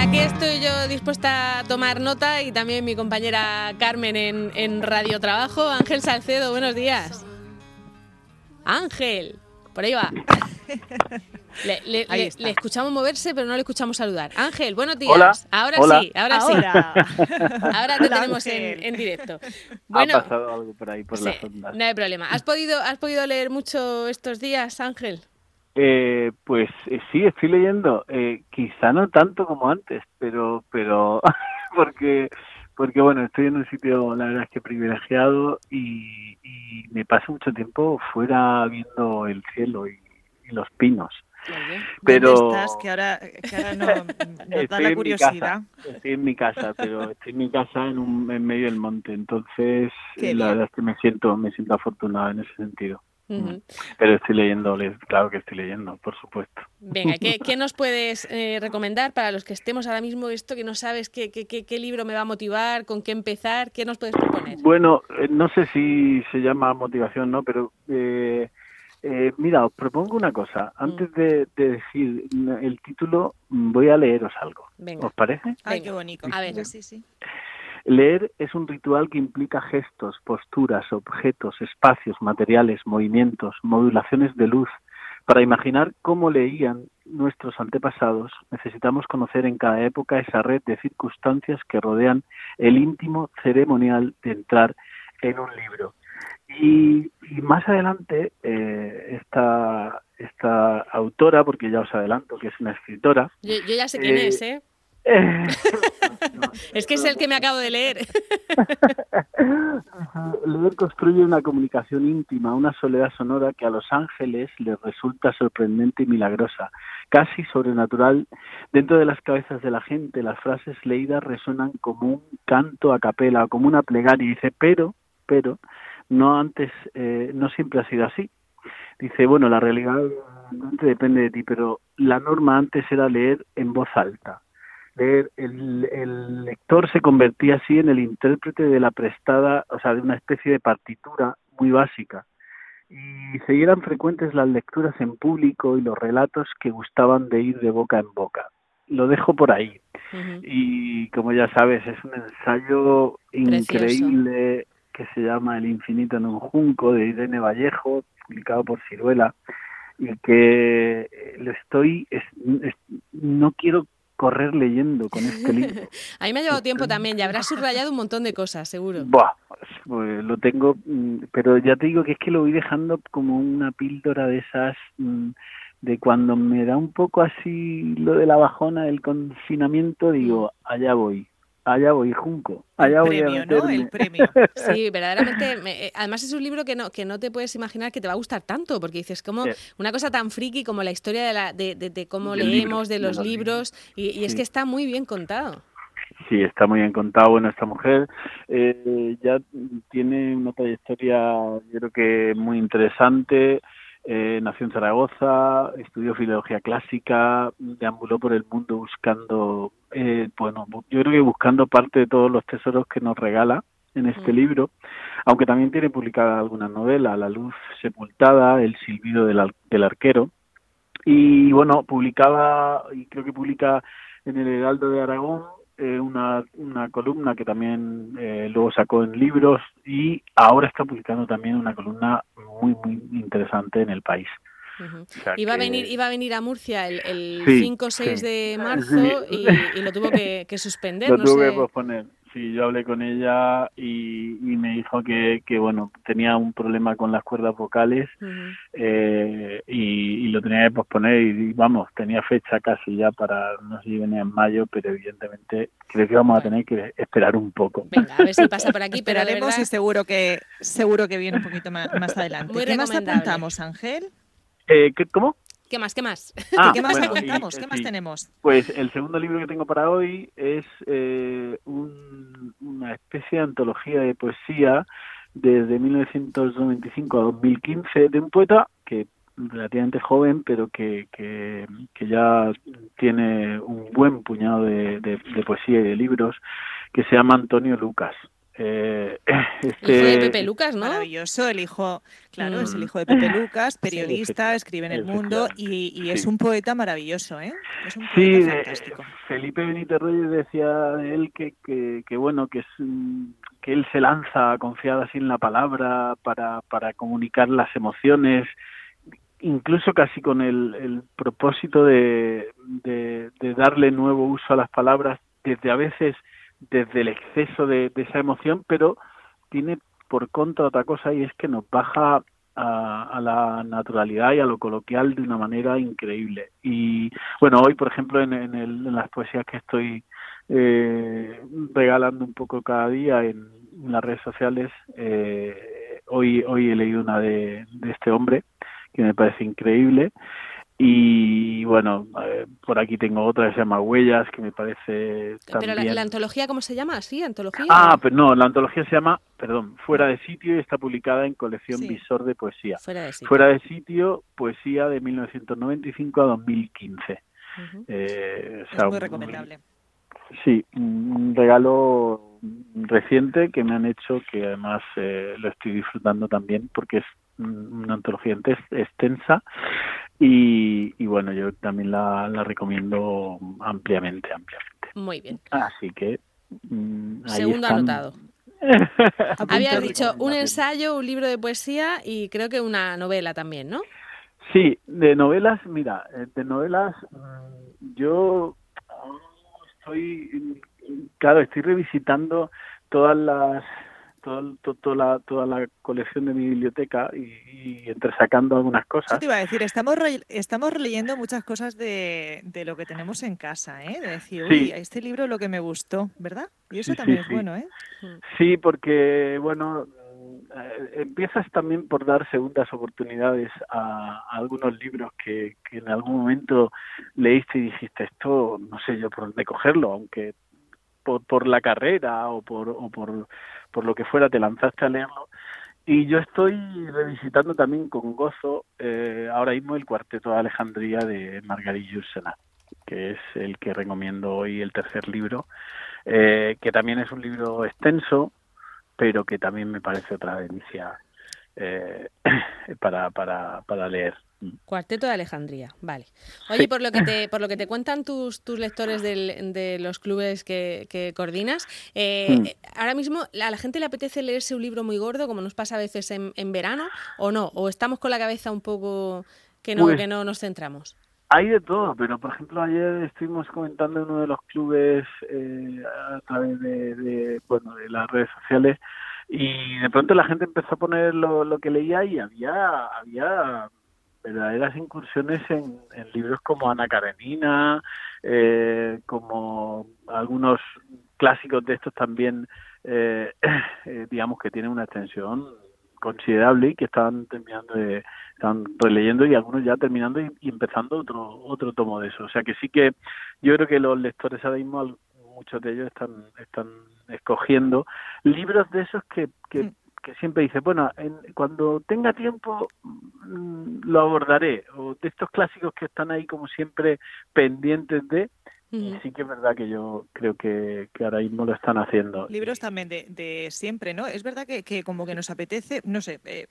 aquí estoy yo dispuesta a tomar nota y también mi compañera Carmen en, en Radio Trabajo. Ángel Salcedo, buenos días. Ángel, por ahí va. Le, escuchamos moverse, pero no le escuchamos saludar. Ángel, buenos días. Ahora sí, ahora, sí. Ahora te tenemos en, directo. Bueno, ha pasado algo por ahí, por las ondas. No hay problema. ¿Has podido, ¿Has podido leer mucho estos días, Ángel? Eh, pues eh, sí, estoy leyendo. Eh, quizá no tanto como antes, pero, pero porque, porque bueno, estoy en un sitio, la verdad es que privilegiado y, me paso mucho tiempo fuera viendo el cielo y los pinos. Pero ¿Dónde estás? Que ahora, que ahora no, nos da la curiosidad. Estoy en mi casa, pero estoy en mi casa en, un, en medio del monte, entonces la verdad es que me siento, me siento afortunado en ese sentido. Pero estoy leyendo, claro que estoy leyendo, por supuesto. Venga, ¿qué, qué nos puedes eh, recomendar para los que estemos ahora mismo esto que no sabes qué, qué, qué, libro me va a motivar, con qué empezar? ¿Qué nos puedes proponer? Bueno, eh, no sé si se llama motivación, ¿no? Pero eh, eh, mira, os propongo una cosa. Antes mm. de, decir el título, voy a leeros algo. ¿Os parece? Ay, qué bonito. A ver, sí, sí. Leer es un ritual que implica gestos, posturas, objetos, espacios, materiales, movimientos, modulaciones de luz. Para imaginar cómo leían nuestros antepasados, necesitamos conocer en cada época esa red de circunstancias que rodean el íntimo ceremonial de entrar en un libro. Y, más adelante, eh, esta, esta autora, porque ya os adelanto que es una escritora. Yo, ya sé quién es, ¿eh? es que es el que me acabo de leer. Leer construye una comunicación íntima, una soledad sonora que a los ángeles les resulta sorprendente y milagrosa, casi sobrenatural. Dentro de las cabezas de la gente, las frases leídas resuenan como un canto a capela, como una plegaria. Y dice, pero, pero, no antes, eh, no siempre ha sido así. Dice, bueno, la realidad depende de ti, pero la norma antes era leer en voz alta. Leer, el, el lector se convertía así en el intérprete de la prestada, o sea, de una especie de partitura muy básica. Y seguían frecuentes las lecturas en público y los relatos que gustaban de ir de boca en boca. Lo dejo por ahí. Y como ya sabes, es un ensayo increíble, que se llama El infinito en un junco de Irene Vallejo, publicado por Ciruela, y que lo estoy, no quiero correr leyendo con este libro. a mí me ha llevado tiempo también, ya habrás subrayado un montón de cosas, seguro. Buah, pues, lo tengo, mm, pero ya te digo que es que lo voy dejando como una píldora de esas mm, de cuando me da un poco así lo de la bajona del confinamiento, digo, mm. allá voy allá voy junco, allá voy premio, ¿no? El premio. Sí, verdaderamente. Eh, además es un libro que no que no te puedes imaginar que te va a gustar tanto, porque dices como una cosa tan friki como la historia de, la, de, de, cómo leemos, de los, libros, y, es que está muy bien contado. Sí, está muy bien contado. Bueno, esta mujer eh, ya tiene una trayectoria, yo creo que muy interesante. Eh, nació en Zaragoza, estudió filología clásica, deambuló por el mundo buscando, eh, bueno, yo creo que buscando parte de todos los tesoros que nos regala en este mm. libro, aunque también tiene publicada alguna novela, La luz sepultada, El silbido del, del arquero, y bueno, publicaba, y creo que publica en el Heraldo de Aragón eh, una, una columna que también eh, luego sacó en libros y ahora está publicando también una columna muy, muy interesante en el país. iba, a venir, iba a venir a Murcia el, 5 o 6 de marzo y, lo tuvo que, suspender. Lo tuvo que posponer. Sí, yo hablé con ella y, me dijo que, que, bueno, tenía un problema con las cuerdas vocales eh, y, lo tenía que posponer y, vamos, tenía fecha casi ya para, no sé si venía en mayo, pero evidentemente creo que vamos a tener que esperar un poco. Venga, a ver si pasa por aquí, pero haremos y seguro que, seguro que viene un poquito más, más adelante. ¿Qué más apuntamos, Ángel? Eh, ¿Cómo? ¿Qué más? ¿Qué más? Ah, ¿Qué más ¿Qué más tenemos? Pues el segundo libro que tengo para hoy es eh, una especie de antología de poesía desde 1995 a 2015 de un poeta que relativamente joven, pero que, que, ya tiene un buen puñado de, de, poesía y de libros, que se llama Antonio Lucas. Eh, este... Hijo de Pepe Lucas, ¿no? Maravilloso, el hijo, claro, es el mm. hijo de Pepe Lucas, periodista, escribe en El Mundo y, es un poeta maravilloso, ¿eh? Es un poeta sí, fantástico. Felipe Benítez Reyes decía de él que, que, que bueno, que es que él se lanza confiado así en la palabra para, para comunicar las emociones, incluso casi con el, el propósito de, de, de darle nuevo uso a las palabras desde a veces desde el exceso de, esa emoción, pero tiene por contra otra cosa y es que nos baja a, la naturalidad y a lo coloquial de una manera increíble. Y bueno, hoy, por ejemplo, en, en, las poesías que estoy eh, regalando un poco cada día en, las redes sociales, eh, hoy, hoy he leído una de este hombre que me parece increíble y bueno, eh, por aquí tengo otra que se llama Huellas, que me parece también... Pero la, antología, ¿cómo se llama? ¿Sí? ¿Antología? Ah, pero no, la antología se llama, perdón, Fuera de Sitio y está publicada en colección Visor de Poesía. Fuera de Sitio. Fuera de Sitio, poesía de 1995 a 2015. eh, es muy recomendable. Sí, un regalo reciente que me han hecho que además eh, lo estoy disfrutando también porque es una antología extensa y, bueno, yo también la, recomiendo ampliamente, ampliamente. Muy bien. Así que... Mm, Segundo anotado. Habías dicho un ensayo, un libro de poesía y creo que una novela también, ¿no? Sí, de novelas, mira, eh, de novelas mm, yo estoy, claro, estoy revisitando todas las toda, toda, la, toda la colección de mi biblioteca y, entresacando algunas cosas. te iba a decir, estamos, estamos releyendo muchas cosas de, de, lo que tenemos en casa, ¿eh? De decir, uy, este libro lo que me gustó, ¿verdad? Y eso también es bueno, ¿eh? Sí, porque, bueno, eh, empiezas también por dar segundas oportunidades a, algunos libros que, que, en algún momento leíste y dijiste esto no sé yo por dónde cogerlo aunque por, por la carrera o por, o por por lo que fuera te lanzaste a leerlo. Y yo estoy revisitando también con gozo eh, ahora mismo el Cuarteto de Alejandría de Margarita Yursena, que es el que recomiendo hoy, el tercer libro, eh, que también es un libro extenso, pero que también me parece otra delicia eh, para, para, para leer. Cuarteto de Alejandría, vale. Oye, por lo que te, por lo que te cuentan tus, tus lectores de los clubes que, coordinas, eh, hmm. ahora mismo a la gente le apetece leerse un libro muy gordo, como nos pasa a veces en, en verano, o no, o estamos con la cabeza un poco que no, pues que no nos centramos. Hay de todo, pero por ejemplo ayer estuvimos comentando en uno de los clubes eh, a través de, de, bueno, de las redes sociales y de pronto la gente empezó a poner lo, lo que leía y había había verdaderas incursiones en, libros como Ana Karenina, eh, como algunos clásicos de estos también, eh, eh, digamos que tienen una extensión considerable y que están terminando de, están releyendo y algunos ya terminando y, empezando otro otro tomo de eso. O sea que sí que yo creo que los lectores ahora mismo muchos de ellos están están escogiendo libros de esos que, que mm que siempre dice, bueno, cuando tenga tiempo mm, lo abordaré, o de estos clásicos que están ahí como siempre pendientes de, y sí que es verdad que yo creo que, que, ahora mismo lo están haciendo. Libros también de, de siempre, ¿no? Es verdad que, que como que nos apetece, no sé, eh,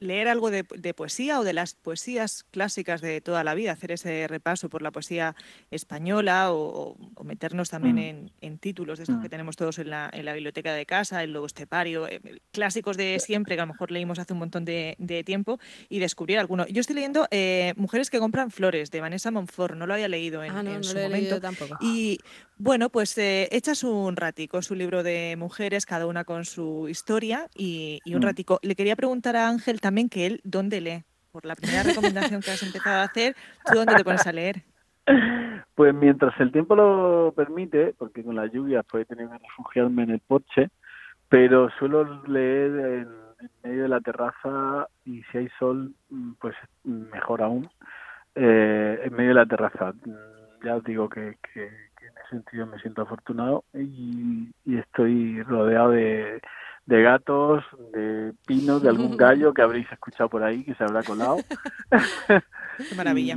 leer algo de, poesía o de las poesías clásicas de toda la vida, hacer ese repaso por la poesía española o, meternos también mm. en, títulos de estos mm. que tenemos todos en la, en la, biblioteca de casa, el Lobo Estepario, eh, clásicos de siempre que a lo mejor leímos hace un montón de, tiempo y descubrir alguno. Yo estoy leyendo eh, Mujeres que compran flores de Vanessa Monfort, no lo había leído en, ah, su momento. tampoco. Y bueno, pues eh, echas un ratico, su libro de mujeres, cada una con su historia y, y un mm. ratico. Le quería preguntar a Ángel también también que él dónde lee. Por la primera recomendación que has empezado a hacer, ¿tú dónde te pones a leer? Pues mientras el tiempo lo permite, porque con la lluvia puede tener que refugiarme en el porche, pero suelo leer en, medio de la terraza y si hay sol, mm, pues mejor aún, eh, en medio de la terraza. Mm, ya os digo que, que, en ese sentido me siento afortunado y estoy rodeado de, de gatos, de pinos, de algún gallo que habréis escuchado por ahí que se habrá colado. Qué maravilla.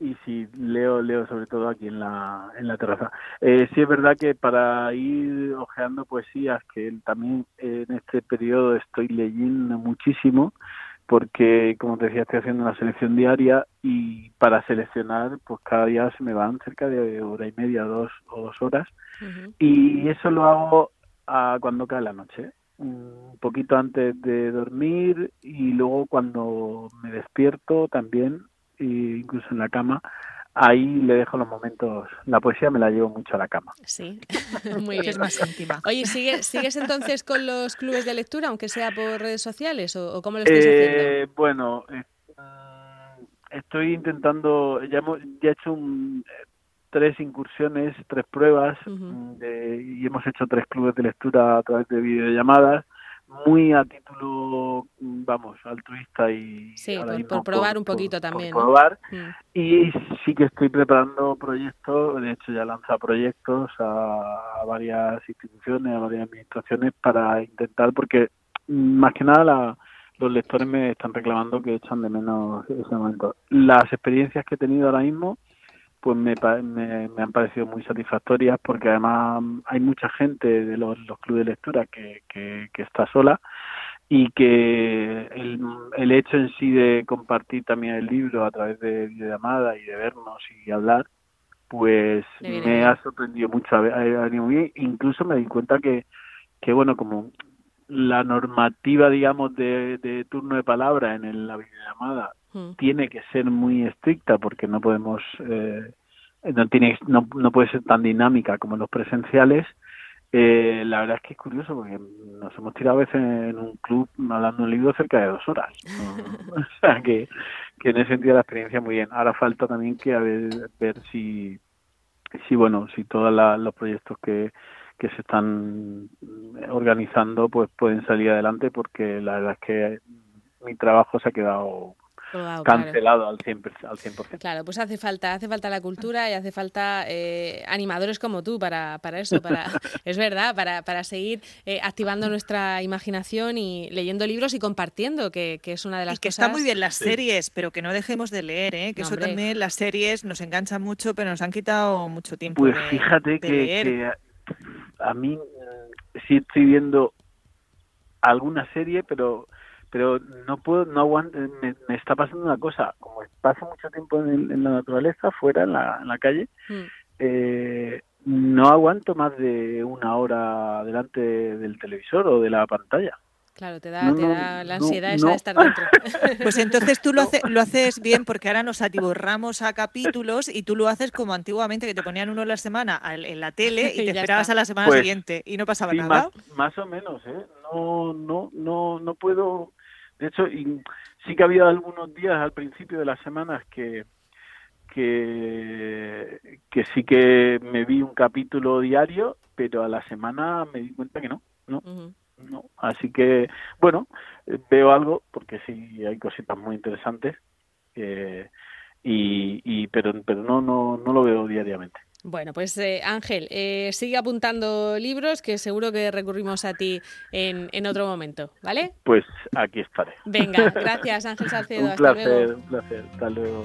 y si leo leo sobre todo aquí en la en la terraza eh, sí es verdad que para ir ojeando poesías que también en este periodo estoy leyendo muchísimo porque como te decía estoy haciendo una selección diaria y para seleccionar pues cada día se me van cerca de hora y media dos o dos horas y eso lo hago a cuando cae la noche un poquito antes de dormir y luego cuando me despierto también incluso en la cama, ahí le dejo los momentos. La poesía me la llevo mucho a la cama. Sí, muy bien. Es más íntima. Oye, ¿sigues, ¿sigues entonces con los clubes de lectura, aunque sea por redes sociales, o, cómo lo estás eh, haciendo? Bueno, eh, estoy intentando, ya, hemos, ya he hecho tres incursiones, tres pruebas, y hemos hecho tres clubes de lectura a través de videollamadas muy a título, vamos, altruista y... Sí, por, probar un poquito también. Por probar. Mm. Y sí que estoy preparando proyectos, de hecho ya lanza proyectos a, varias instituciones, a varias administraciones para intentar, porque más que nada los lectores me están reclamando que echan de menos ese momento. Las experiencias que he tenido ahora mismo pues me, me, han parecido muy satisfactorias porque además hay mucha gente de los, clubes de lectura que, que, está sola y que el, el, hecho en sí de compartir también el libro a través de videollamada y de vernos y hablar, pues me ha sorprendido mucho. Incluso me di cuenta que, que bueno, como la normativa, digamos, de, de turno de palabra en la videollamada Tiene que ser muy estricta porque no podemos eh, no tiene no, no puede ser tan dinámica como los presenciales. Eh, la verdad es que es curioso porque nos hemos tirado a veces en un club hablando un libro cerca de dos horas o sea que, que en ese sentido la experiencia muy bien. Ahora falta también que a ver, ver si si bueno si todos los proyectos que que se están organizando pues pueden salir adelante porque la verdad es que mi trabajo se ha quedado cancelado al 100%, al 100%. Claro, pues hace falta, hace falta la cultura y hace falta eh, animadores como tú para, para eso, para, es verdad, para, para seguir eh, activando nuestra imaginación y leyendo libros y compartiendo, que, que es una de las y que está muy bien las series, pero que no dejemos de leer, ¿eh? que eso también las series nos enganchan mucho, pero nos han quitado mucho tiempo. Pues fíjate que, a mí mm, sí estoy viendo alguna serie, pero pero no puedo, no aguanto, me, está pasando una cosa, como paso mucho tiempo en, la naturaleza, fuera, en la, en la calle, mm. eh, no aguanto más de una hora delante del televisor o de la pantalla. Claro, te da, te da la ansiedad esa de estar dentro. Pues entonces tú lo, lo haces bien porque ahora nos atiborramos a capítulos y tú lo haces como antiguamente, que te ponían uno a la semana en la tele y te esperabas a la semana pues siguiente y no pasaba nada. Más, más, o menos, ¿eh? No, no, no, no puedo de hecho, sí que había algunos días al principio de las semanas que, que, que sí que me vi un capítulo diario, pero a la semana me di cuenta que no, no. No, así que bueno, veo algo porque sí hay cositas muy interesantes eh, y, y pero pero no no no lo veo diariamente. Bueno, pues eh, Ángel, eh, sigue apuntando libros que seguro que recurrimos a ti en, en, otro momento, ¿vale? Pues aquí estaré. Venga, gracias Ángel Salcedo. un placer, un placer. Hasta luego.